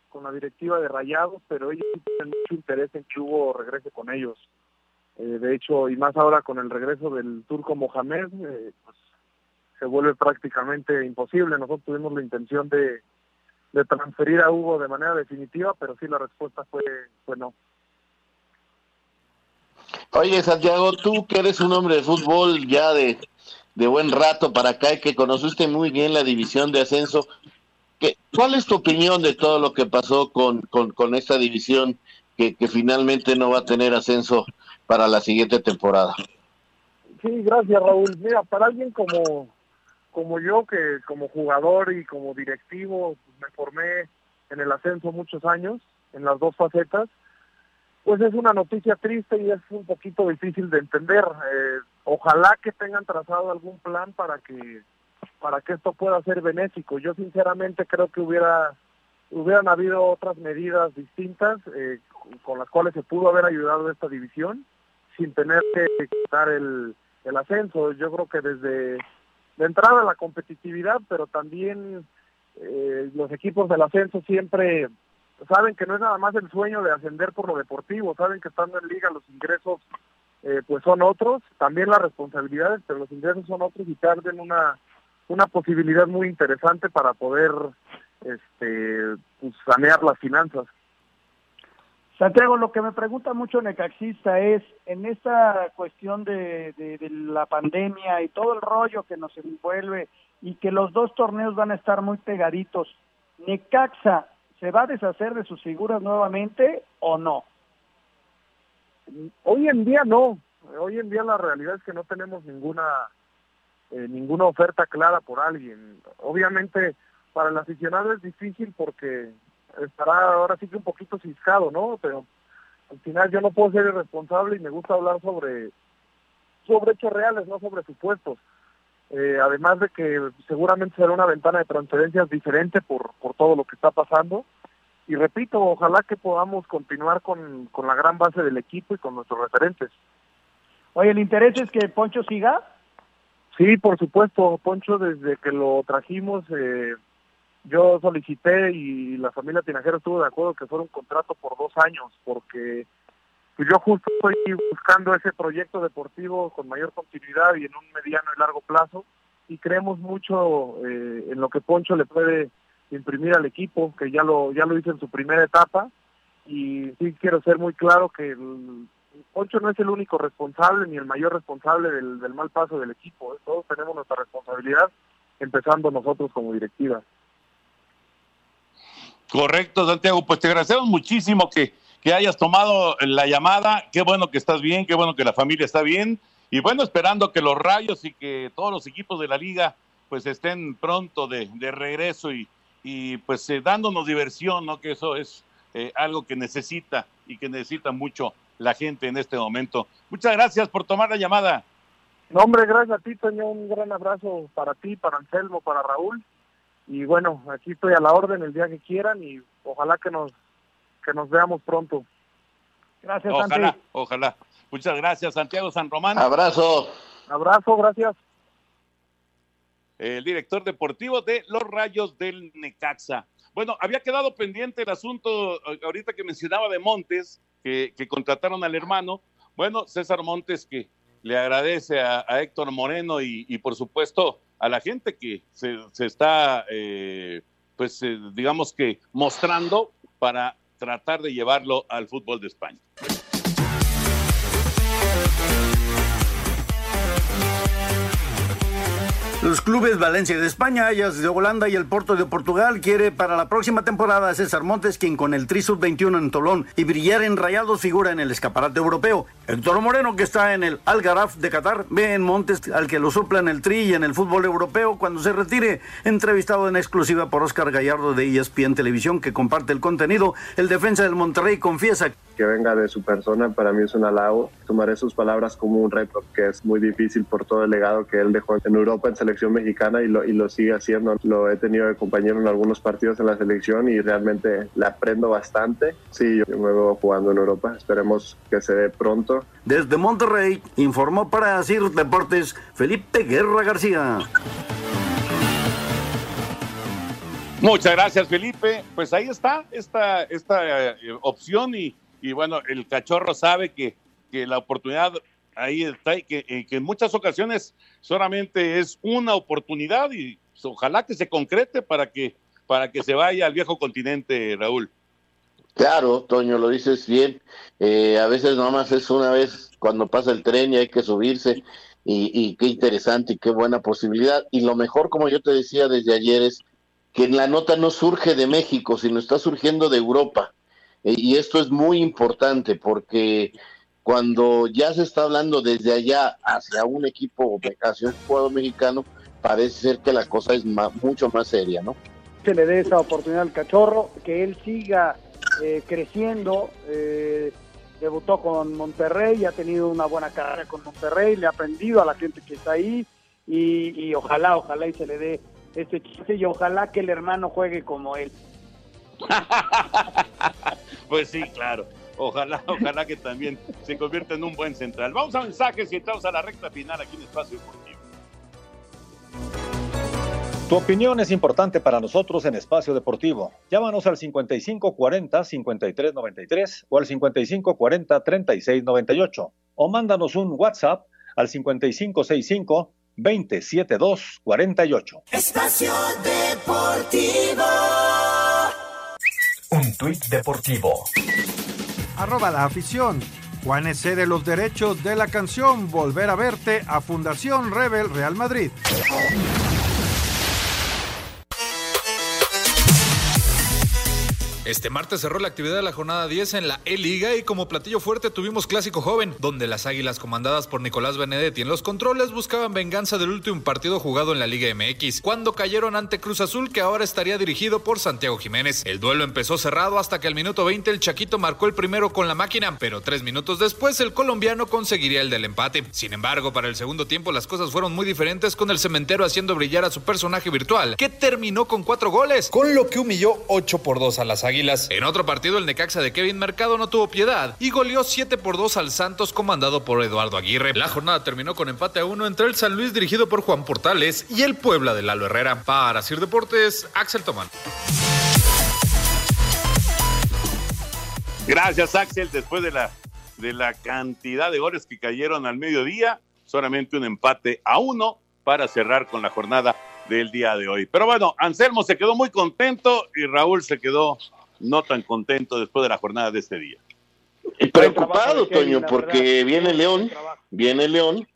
con la directiva de Rayados, pero ellos tienen mucho interés en que Hugo regrese con ellos. Eh, de hecho, y más ahora con el regreso del turco Mohamed, eh, pues, se vuelve prácticamente imposible. Nosotros tuvimos la intención de, transferir a Hugo de manera definitiva, pero sí la respuesta fue, fue no. Oye, Santiago, tú que eres un hombre de fútbol ya de, de buen rato para acá y que conociste muy bien la división de ascenso, ¿Cuál es tu opinión de todo lo que pasó con, con, esta división que, finalmente no va a tener ascenso para la siguiente temporada? Sí, gracias Raúl. Mira, para alguien como, como yo, que como jugador y como directivo pues, me formé en el ascenso muchos años, en las dos facetas, pues es una noticia triste y es un poquito difícil de entender. Eh, ojalá que tengan trazado algún plan para que para que esto pueda ser benéfico. Yo sinceramente creo que hubiera hubieran habido otras medidas distintas eh, con las cuales se pudo haber ayudado esta división sin tener que quitar el, el ascenso. Yo creo que desde de entrada la competitividad, pero también eh, los equipos del ascenso siempre saben que no es nada más el sueño de ascender por lo deportivo, saben que estando en liga los ingresos eh, pues son otros, también las responsabilidades, pero los ingresos son otros y tarden una una posibilidad muy interesante para poder este, pues, sanear las finanzas. Santiago, lo que me pregunta mucho Necaxista es, en esta cuestión de, de, la pandemia y todo el rollo que nos envuelve y que los dos torneos van a estar muy pegaditos, ¿Necaxa se va a deshacer de sus figuras nuevamente o no? Hoy en día no, hoy en día la realidad es que no tenemos ninguna eh, ninguna oferta clara por alguien. Obviamente para el aficionado es difícil porque estará ahora sí que un poquito ciscado, ¿no? Pero al final yo no puedo ser irresponsable y me gusta hablar sobre, sobre hechos reales, no sobre supuestos. Eh, además de que seguramente será una ventana de transferencias diferente por, por todo lo que está pasando. Y repito, ojalá que podamos continuar con, con la gran base del equipo y con nuestros referentes. Oye, ¿el interés es que Poncho siga? Sí, por supuesto, Poncho, desde que lo trajimos, eh, yo solicité y la familia Tinajero estuvo de acuerdo que fuera un contrato por dos años, porque pues, yo justo estoy buscando ese proyecto deportivo con mayor continuidad y en un mediano y largo plazo, y creemos mucho eh, en lo que Poncho le puede imprimir al equipo, que ya lo, ya lo hizo en su primera etapa, y sí quiero ser muy claro que Poncho no es el único responsable ni el mayor responsable del, mal paso del equipo. ¿eh? Todos tenemos nuestra responsabilidad, empezando nosotros como directiva. Correcto, Santiago. Pues te agradecemos muchísimo que, que hayas tomado la llamada. Qué bueno que estás bien, qué bueno que la familia está bien. Y bueno, esperando que los rayos y que todos los equipos de la liga pues estén pronto de, de regreso y, y pues eh, dándonos diversión, ¿no? Que eso es eh, algo que necesita y que necesita mucho la gente en este momento. Muchas gracias por tomar la llamada. No, hombre, gracias a ti, Toño. Un gran abrazo para ti, para Anselmo, para Raúl. Y bueno, aquí estoy a la orden el día que quieran y ojalá que nos, que nos veamos pronto. Gracias, Ojalá, Santi. ojalá. Muchas gracias, Santiago San Román. Abrazo. Abrazo, gracias. El director deportivo de los Rayos del Necaxa. Bueno, había quedado pendiente el asunto eh, ahorita que mencionaba de Montes, que, contrataron al hermano. Bueno, César Montes que le agradece a, Héctor Moreno y, por supuesto a la gente que se, se está, eh, pues eh, digamos que mostrando para tratar de llevarlo al fútbol de España. Los clubes Valencia de España, Ajax de Holanda y el Porto de Portugal quiere para la próxima temporada a César Montes, quien con el Tri Sub-21 en Tolón y brillar en Rayados figura en el escaparate europeo. Héctor Moreno, que está en el Algaraf de Qatar, ve en Montes al que lo supla en el Tri y en el fútbol europeo cuando se retire. Entrevistado en exclusiva por Oscar Gallardo de ESPN Televisión, que comparte el contenido, el defensa del Monterrey confiesa que venga de su persona para mí es un halago. Tomaré sus palabras como un reto, que es muy difícil por todo el legado que él dejó en Europa en selección mexicana y lo, y lo sigue haciendo. Lo he tenido de compañero en algunos partidos en la selección y realmente le aprendo bastante. Sí, yo me veo jugando en Europa. Esperemos que se dé pronto. Desde Monterrey informó para CIR Deportes Felipe Guerra García. Muchas gracias, Felipe. Pues ahí está esta, esta eh, opción y, y, bueno, el cachorro sabe que, que la oportunidad ahí está y que, en muchas ocasiones solamente es una oportunidad y ojalá que se concrete para que, para que se vaya al viejo continente, Raúl. Claro, Toño, lo dices bien. Eh, a veces nomás es una vez cuando pasa el tren y hay que subirse. Y, y qué interesante y qué buena posibilidad. Y lo mejor, como yo te decía desde ayer, es que en la nota no surge de México, sino está surgiendo de Europa. Eh, y esto es muy importante porque cuando ya se está hablando desde allá hacia un equipo, hacia un jugador mexicano, parece ser que la cosa es más, mucho más seria, ¿no? Se le dé esa oportunidad al cachorro, que él siga eh, creciendo. Eh, debutó con Monterrey, ha tenido una buena carrera con Monterrey, le ha aprendido a la gente que está ahí y, y ojalá, ojalá y se le dé este chiste y ojalá que el hermano juegue como él. pues sí, claro. Ojalá, ojalá que también se convierta en un buen central. Vamos a mensajes y entramos a la recta final aquí en Espacio Deportivo. Tu opinión es importante para nosotros en Espacio Deportivo. Llámanos al 5540-5393 o al 5540-3698 o mándanos un WhatsApp al 5565-27248. Espacio Deportivo. Un tuit deportivo. Arroba la afición. Juan cede los derechos de la canción Volver a verte a Fundación Rebel Real Madrid. Este martes cerró la actividad de la jornada 10 en la E-Liga y como platillo fuerte tuvimos Clásico Joven, donde las Águilas comandadas por Nicolás Benedetti en los controles buscaban venganza del último partido jugado en la Liga MX, cuando cayeron ante Cruz Azul que ahora estaría dirigido por Santiago Jiménez. El duelo empezó cerrado hasta que al minuto 20 el Chaquito marcó el primero con la máquina, pero tres minutos después el colombiano conseguiría el del empate. Sin embargo, para el segundo tiempo las cosas fueron muy diferentes con el cementero haciendo brillar a su personaje virtual, que terminó con cuatro goles, con lo que humilló 8 por 2 a las Águilas. En otro partido, el Necaxa de Kevin Mercado no tuvo piedad y goleó 7 por 2 al Santos comandado por Eduardo Aguirre. La jornada terminó con empate a 1 entre el San Luis dirigido por Juan Portales y el Puebla de Lalo Herrera. Para Sir Deportes, Axel Tomán. Gracias, Axel. Después de la, de la cantidad de goles que cayeron al mediodía, solamente un empate a uno para cerrar con la jornada del día de hoy. Pero bueno, Anselmo se quedó muy contento y Raúl se quedó no tan contento después de la jornada de este día. Preocupado, Toño, porque viene León, viene León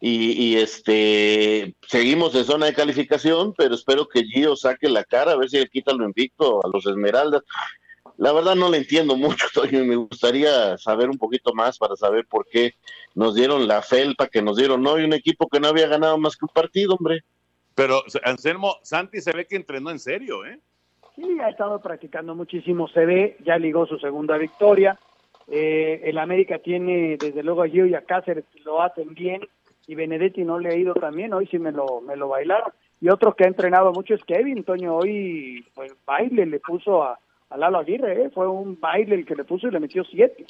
y, y, este seguimos en zona de calificación, pero espero que Gio saque la cara a ver si le quita lo invicto a los Esmeraldas. La verdad no le entiendo mucho, Toño, y me gustaría saber un poquito más para saber por qué nos dieron la felpa que nos dieron hoy, un equipo que no había ganado más que un partido, hombre. Pero Anselmo, Santi se ve que entrenó en serio, ¿eh? Sí, ha estado practicando muchísimo, se ve, ya ligó su segunda victoria. Eh, el América tiene desde luego a Gio y a Cáceres, lo hacen bien, y Benedetti no le ha ido también, hoy sí me lo, me lo bailaron. Y otro que ha entrenado mucho es Kevin, Toño, hoy pues baile le puso a, a Lalo Aguirre, ¿eh? fue un baile el que le puso y le metió siete.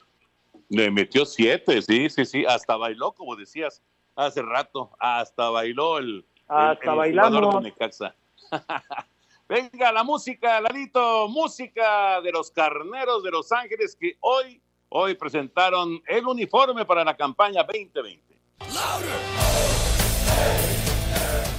Le metió siete, sí, sí, sí, hasta bailó, como decías hace rato, hasta bailó el, hasta el, el bailamos. de Necaxa. Venga, la música, Lalito, música de los carneros de Los Ángeles que hoy, hoy presentaron el uniforme para la campaña 2020.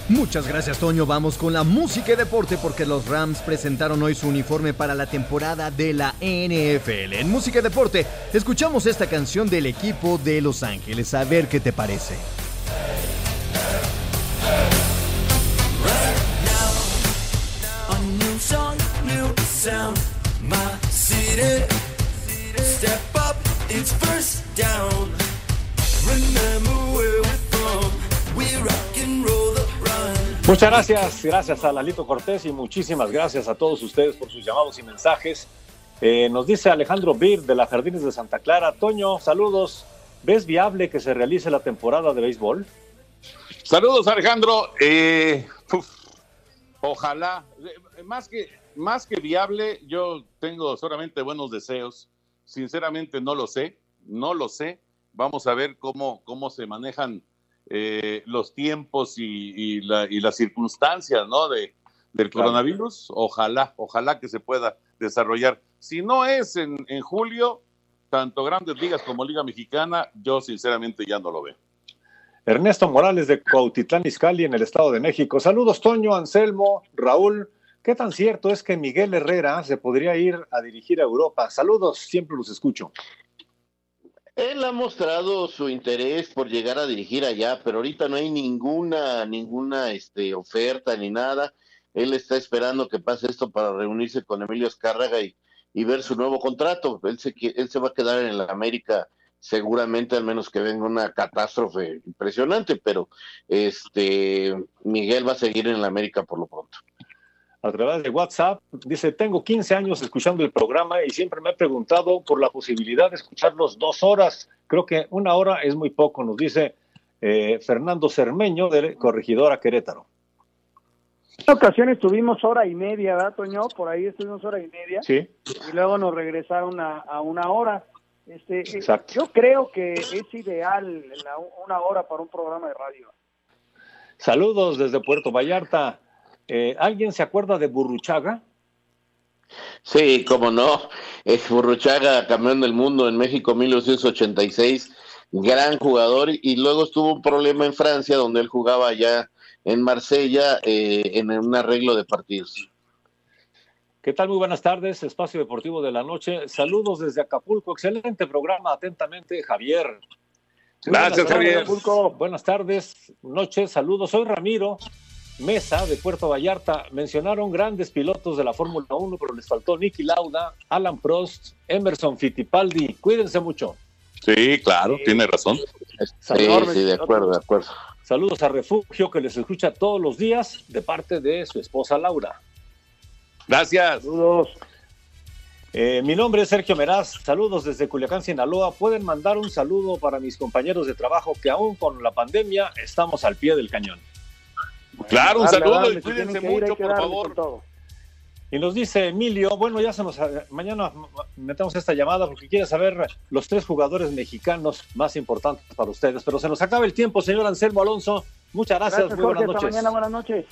Muchas gracias, Toño. Vamos con la música y deporte porque los Rams presentaron hoy su uniforme para la temporada de la NFL. En música y deporte, escuchamos esta canción del equipo de Los Ángeles. A ver qué te parece. Sound, my city. Step up, it's first down. Remember where we're from. We rock and roll the run. Muchas gracias, gracias a Lalito Cortés y muchísimas gracias a todos ustedes por sus llamados y mensajes. Eh, nos dice Alejandro Bir de la Jardines de Santa Clara. Toño, saludos. ¿Ves viable que se realice la temporada de béisbol? Saludos, Alejandro. Eh, uf, ojalá, eh, más que, más que viable, yo tengo solamente buenos deseos. Sinceramente no lo sé, no lo sé. Vamos a ver cómo, cómo se manejan eh, los tiempos y, y, la, y, las circunstancias ¿no? de, del Claro. coronavirus. Ojalá, ojalá que se pueda desarrollar. Si no es en, en julio, tanto grandes ligas como Liga Mexicana, yo sinceramente ya no lo veo. Ernesto Morales de Cuautitlán Izcalli en el Estado de México. Saludos, Toño, Anselmo, Raúl. ¿Qué tan cierto es que Miguel Herrera se podría ir a dirigir a Europa? Saludos, siempre los escucho. Él ha mostrado su interés por llegar a dirigir allá, pero ahorita no hay ninguna, ninguna este, oferta ni nada. Él está esperando que pase esto para reunirse con Emilio Escárraga y, ver su nuevo contrato. Él se, él se va a quedar en la América seguramente, al menos que venga una catástrofe impresionante, pero este Miguel va a seguir en la América por lo pronto. A través de WhatsApp dice, tengo 15 años escuchando el programa y siempre me he preguntado por la posibilidad de escucharlos dos horas. Creo que una hora es muy poco, nos dice eh, Fernando Cermeño de Corregidora Querétaro. En ocasiones tuvimos hora y media, ¿verdad, Toño? Por ahí estuvimos hora y media. Sí. Y luego nos regresaron a, a una hora. Este, eh, Exacto. yo creo que es ideal la- una hora para un programa de radio. Saludos desde Puerto Vallarta. Eh, ¿Alguien se acuerda de Burruchaga? Sí, cómo no. Es Burruchaga, campeón del mundo en México 1986, gran jugador y luego estuvo un problema en Francia donde él jugaba allá en Marsella eh, en un arreglo de partidos. ¿Qué tal? Muy buenas tardes, Espacio Deportivo de la Noche. Saludos desde Acapulco. Excelente programa. Atentamente, Javier. Gracias, buenas tardes, Javier. Acapulco. Buenas tardes, noches, saludos. Soy Ramiro Mesa de Puerto Vallarta. Mencionaron grandes pilotos de la Fórmula 1, pero les faltó Nicky Lauda, Alan Prost, Emerson Fittipaldi. Cuídense mucho. Sí, claro, tiene razón. Sí, sí, de acuerdo, de acuerdo. Saludos a Refugio, que les escucha todos los días de parte de su esposa Laura. Gracias. Saludos. Eh, mi nombre es Sergio Meraz. Saludos desde Culiacán, Sinaloa. Pueden mandar un saludo para mis compañeros de trabajo que aún con la pandemia estamos al pie del cañón. Claro, un saludo y cuídense mucho, por favor. Y nos dice Emilio, bueno, ya se nos mañana metemos esta llamada porque quiere saber los tres jugadores mexicanos más importantes para ustedes, pero se nos acaba el tiempo, señor Anselmo Alonso. Muchas gracias, Gracias, muy Jorge. buenas Hasta noches. mañana, buenas noches.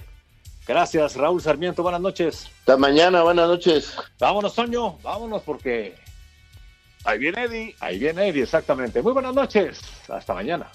Gracias, Raúl Sarmiento, buenas noches. Hasta mañana, buenas noches. Vámonos, Toño, vámonos porque Ahí viene Eddie. ahí viene Eddie, exactamente. Muy buenas noches, hasta mañana.